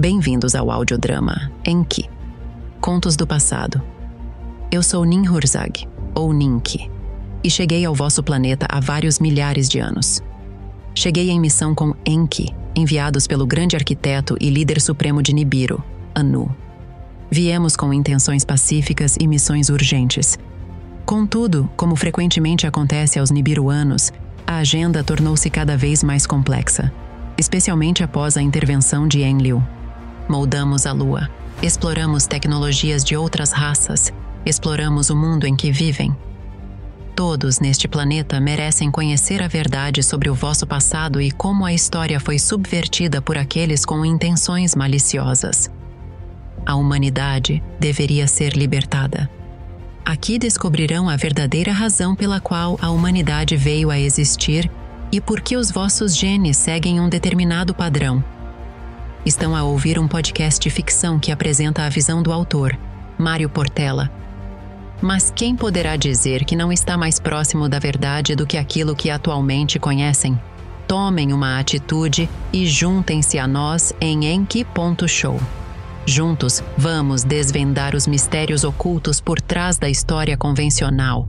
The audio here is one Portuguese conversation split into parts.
Bem-vindos ao audiodrama Enki Contos do Passado. Eu sou Ninhurzag, ou Ninki, e cheguei ao vosso planeta há vários milhares de anos. Cheguei em missão com Enki, enviados pelo grande arquiteto e líder supremo de Nibiru, Anu. Viemos com intenções pacíficas e missões urgentes. Contudo, como frequentemente acontece aos nibiruanos, a agenda tornou-se cada vez mais complexa, especialmente após a intervenção de Enlil. Moldamos a Lua, exploramos tecnologias de outras raças, exploramos o mundo em que vivem. Todos neste planeta merecem conhecer a verdade sobre o vosso passado e como a história foi subvertida por aqueles com intenções maliciosas. A humanidade deveria ser libertada. Aqui descobrirão a verdadeira razão pela qual a humanidade veio a existir e por que os vossos genes seguem um determinado padrão Estão a ouvir um podcast de ficção que apresenta a visão do autor, Mário Portela. Mas quem poderá dizer que não está mais próximo da verdade do que aquilo que atualmente conhecem? Tomem uma atitude e juntem-se a nós em enki.show. Juntos, vamos desvendar os mistérios ocultos por trás da história convencional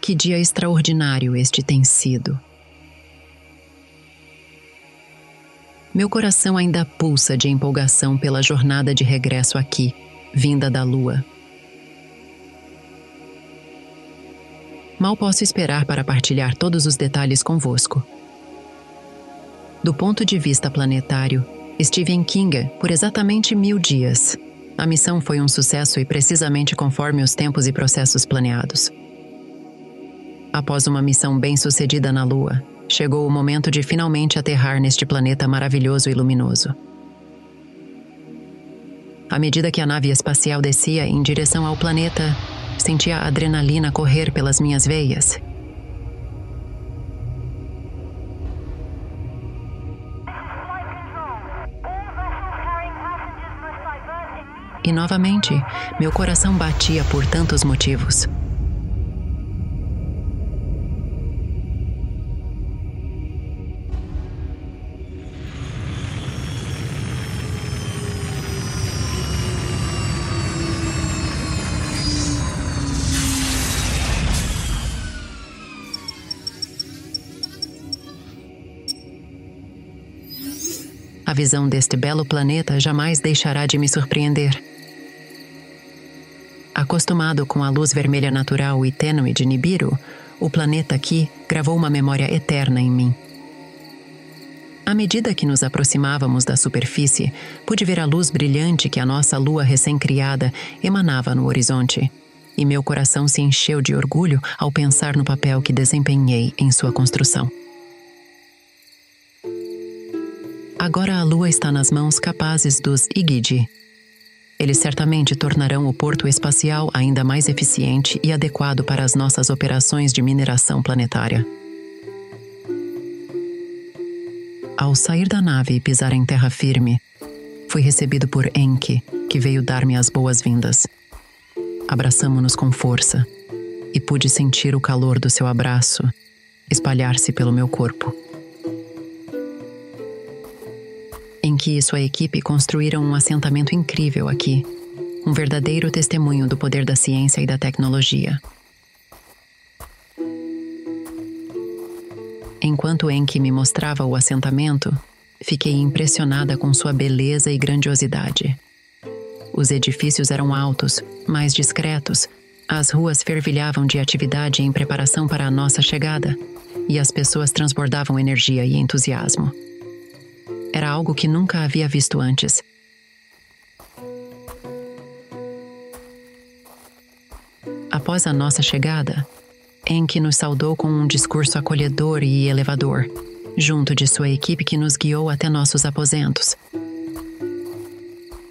Que dia extraordinário este tem sido. Meu coração ainda pulsa de empolgação pela jornada de regresso aqui, vinda da lua. Mal posso esperar para partilhar todos os detalhes convosco. Do ponto de vista planetário, estive em Kinga por exatamente mil dias. A missão foi um sucesso e precisamente conforme os tempos e processos planeados. Após uma missão bem-sucedida na Lua, chegou o momento de finalmente aterrar neste planeta maravilhoso e luminoso. À medida que a nave espacial descia em direção ao planeta, sentia a adrenalina correr pelas minhas veias. E novamente, meu coração batia por tantos motivos. A visão deste belo planeta jamais deixará de me surpreender. Acostumado com a luz vermelha natural e tênue de Nibiru, o planeta aqui gravou uma memória eterna em mim. À medida que nos aproximávamos da superfície, pude ver a luz brilhante que a nossa lua recém-criada emanava no horizonte, e meu coração se encheu de orgulho ao pensar no papel que desempenhei em sua construção. Agora a lua está nas mãos capazes dos Igidi. Eles certamente tornarão o porto espacial ainda mais eficiente e adequado para as nossas operações de mineração planetária. Ao sair da nave e pisar em terra firme, fui recebido por Enki, que veio dar-me as boas-vindas. Abraçamo-nos com força e pude sentir o calor do seu abraço espalhar-se pelo meu corpo. Enki e sua equipe construíram um assentamento incrível aqui, um verdadeiro testemunho do poder da ciência e da tecnologia. Enquanto Enki me mostrava o assentamento, fiquei impressionada com sua beleza e grandiosidade. Os edifícios eram altos, mais discretos, As ruas fervilhavam de atividade em preparação para a nossa chegada, e as pessoas transbordavam energia e entusiasmo. Era algo que nunca havia visto antes. Após a nossa chegada, Enki nos saudou com um discurso acolhedor e elevador, junto de sua equipe que nos guiou até nossos aposentos.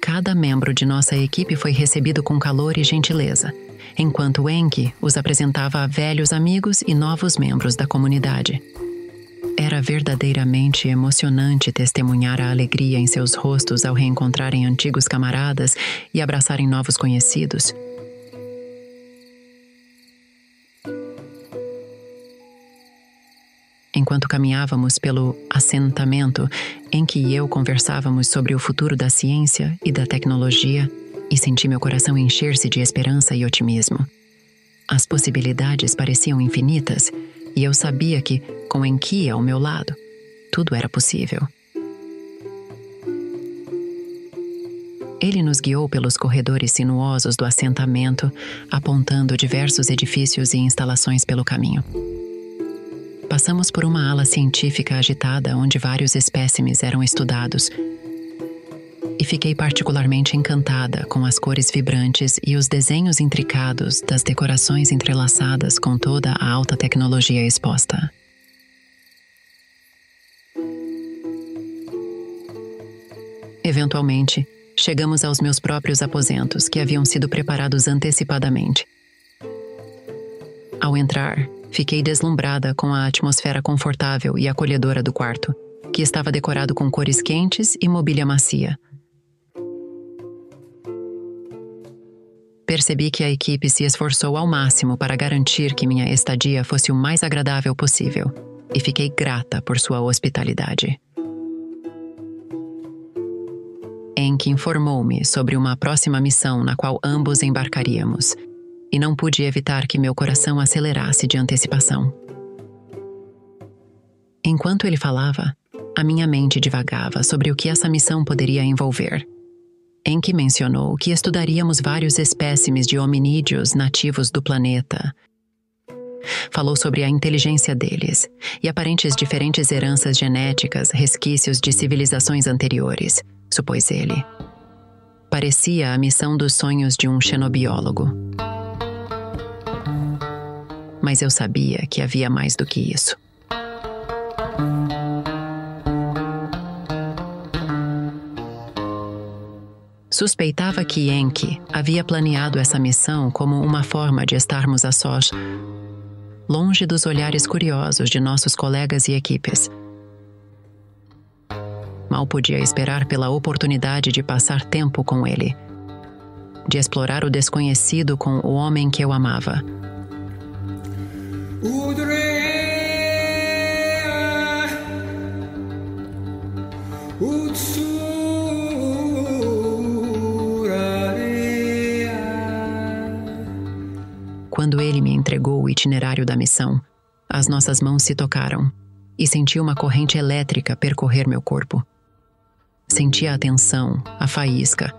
Cada membro de nossa equipe foi recebido com calor e gentileza, enquanto Enki os apresentava a velhos amigos e novos membros da comunidade. Era verdadeiramente emocionante testemunhar a alegria em seus rostos ao reencontrarem antigos camaradas e abraçarem novos conhecidos. enquanto caminhávamos pelo assentamento em que eu conversávamos sobre o futuro da ciência e da tecnologia e senti meu coração encher-se de esperança e otimismo. As possibilidades pareciam infinitas e eu sabia que, com Enki ao meu lado, tudo era possível. Ele nos guiou pelos corredores sinuosos do assentamento, apontando diversos edifícios e instalações pelo caminho. Passamos por uma ala científica agitada onde vários espécimes eram estudados. E fiquei particularmente encantada com as cores vibrantes e os desenhos intricados das decorações entrelaçadas com toda a alta tecnologia exposta. Eventualmente, chegamos aos meus próprios aposentos, que haviam sido preparados antecipadamente. Ao entrar, Fiquei deslumbrada com a atmosfera confortável e acolhedora do quarto, que estava decorado com cores quentes e mobília macia. Percebi que a equipe se esforçou ao máximo para garantir que minha estadia fosse o mais agradável possível, e fiquei grata por sua hospitalidade. Enki informou-me sobre uma próxima missão na qual ambos embarcaríamos e não pude evitar que meu coração acelerasse de antecipação. Enquanto ele falava, a minha mente divagava sobre o que essa missão poderia envolver. Enki mencionou que estudaríamos vários espécimes de hominídeos nativos do planeta. Falou sobre a inteligência deles e aparentes diferentes heranças genéticas, resquícios de civilizações anteriores, supôs ele. Parecia a missão dos sonhos de um xenobiólogo mas eu sabia que havia mais do que isso. Suspeitava que Enki havia planeado essa missão como uma forma de estarmos a sós, longe dos olhares curiosos de nossos colegas e equipes. Mal podia esperar pela oportunidade de passar tempo com ele, de explorar o desconhecido com o homem que eu amava quando ele me entregou o itinerário da missão, as nossas mãos se tocaram e senti uma corrente elétrica percorrer meu corpo. Senti a atenção, a faísca,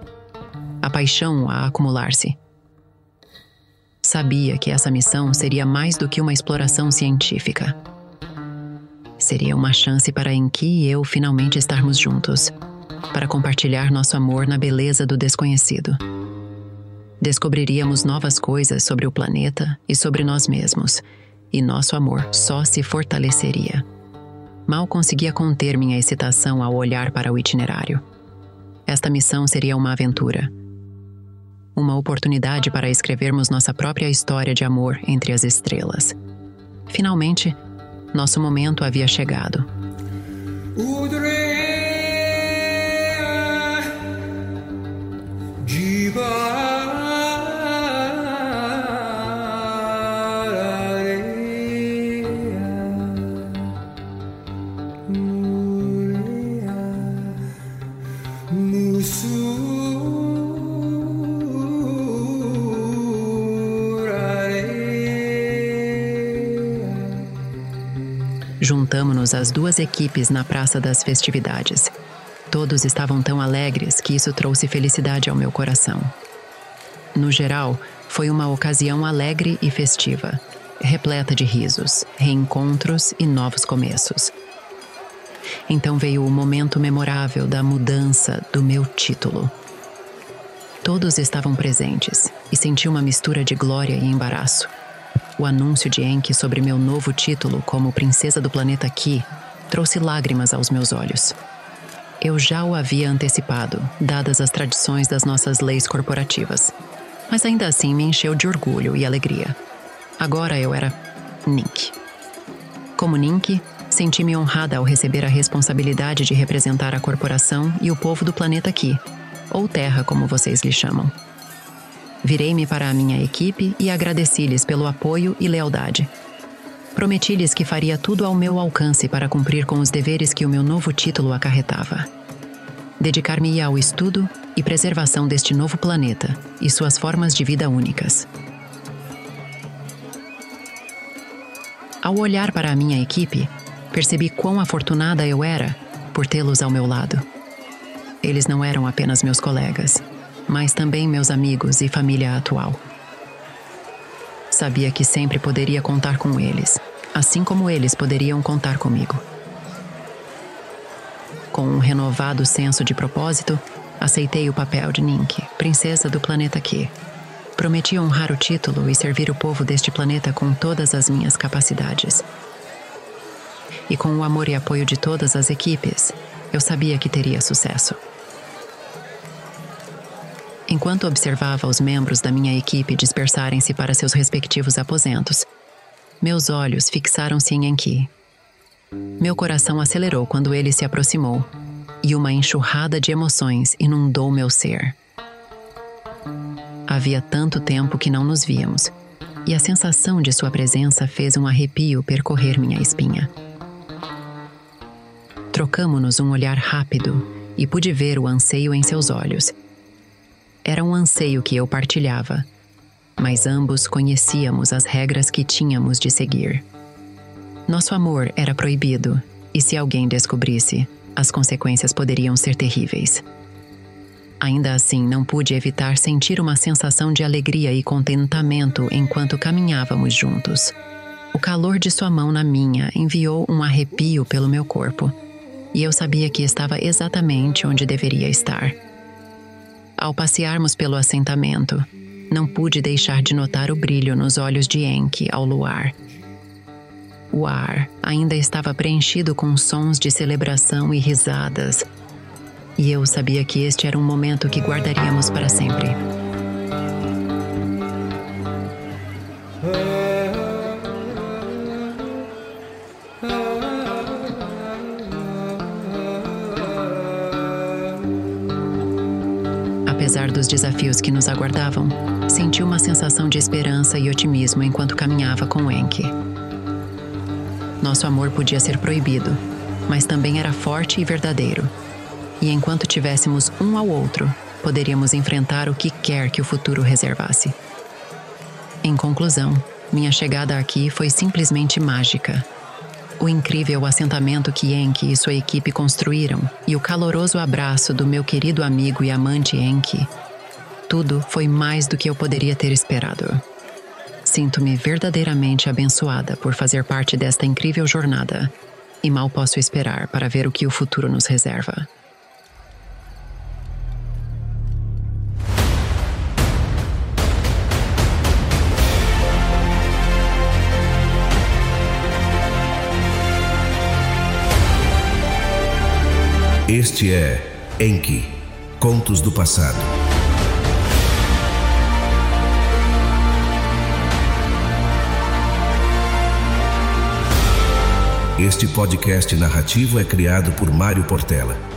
a paixão a acumular-se. Sabia que essa missão seria mais do que uma exploração científica. Seria uma chance para Enki e eu finalmente estarmos juntos, para compartilhar nosso amor na beleza do desconhecido. Descobriríamos novas coisas sobre o planeta e sobre nós mesmos, e nosso amor só se fortaleceria. Mal conseguia conter minha excitação ao olhar para o itinerário. Esta missão seria uma aventura uma oportunidade para escrevermos nossa própria história de amor entre as estrelas. Finalmente, nosso momento havia chegado. Juntamos-nos as duas equipes na Praça das Festividades. Todos estavam tão alegres que isso trouxe felicidade ao meu coração. No geral, Foi uma ocasião alegre e festiva, repleta de risos, reencontros e novos começos. Então veio o momento memorável da mudança do meu título. Todos estavam presentes e senti uma mistura de glória e embaraço. O anúncio de Enki sobre meu novo título como princesa do planeta Ki trouxe lágrimas aos meus olhos. Eu já o havia antecipado, dadas as tradições das nossas leis corporativas. Mas ainda assim me encheu de orgulho e alegria. Agora eu era Nink. Como Nink, senti-me honrada ao receber a responsabilidade de representar a corporação e o povo do planeta aqui, ou Terra, como vocês lhe chamam. Virei-me para a minha equipe e agradeci-lhes pelo apoio e lealdade. Prometi-lhes que faria tudo ao meu alcance para cumprir com os deveres que o meu novo título acarretava. Dedicar-me-ia ao estudo e preservação deste novo planeta e suas formas de vida únicas. Ao olhar para a minha equipe, percebi quão afortunada eu era por tê-los ao meu lado. Eles não eram apenas meus colegas, mas também meus amigos e família atual. Sabia que sempre poderia contar com eles, assim como eles poderiam contar comigo. Com um renovado senso de propósito, aceitei o papel de Nink, princesa do planeta Q. Prometi honrar o título e servir o povo deste planeta com todas as minhas capacidades. E com o amor e apoio de todas as equipes, eu sabia que teria sucesso. Enquanto observava os membros da minha equipe dispersarem-se para seus respectivos aposentos, meus olhos fixaram-se em Enki. Meu coração acelerou quando ele se aproximou, e uma enxurrada de emoções inundou meu ser. Havia tanto tempo que não nos víamos, e a sensação de sua presença fez um arrepio percorrer minha espinha. Trocamo-nos um olhar rápido e pude ver o anseio em seus olhos era um anseio que eu partilhava, mas ambos conhecíamos as regras que tínhamos de seguir. Nosso amor era proibido, e se alguém descobrisse, as consequências poderiam ser terríveis. Ainda assim, não pude evitar sentir uma sensação de alegria e contentamento enquanto caminhávamos juntos. O calor de sua mão na minha enviou um arrepio pelo meu corpo, e eu sabia que estava exatamente onde deveria estar ao passearmos pelo assentamento, não pude deixar de notar o brilho nos olhos de Enki ao luar. O ar ainda estava preenchido com sons de celebração e risadas, e eu sabia que este era um momento que guardaríamos para sempre. Dos desafios que nos aguardavam, senti uma sensação de esperança e otimismo enquanto caminhava com Enki. Nosso amor podia ser proibido, mas também era forte e verdadeiro. E enquanto tivéssemos um ao outro, poderíamos enfrentar o que quer que o futuro reservasse. Em conclusão, minha chegada aqui foi simplesmente mágica o incrível assentamento que Enki e sua equipe construíram e o caloroso abraço do meu querido amigo e amante Enki, tudo foi mais do que eu poderia ter esperado. Sinto-me verdadeiramente abençoada por fazer parte desta incrível jornada e mal posso esperar para ver o que o futuro nos reserva. Este é Enki Contos do Passado. Este podcast narrativo é criado por Mário Portela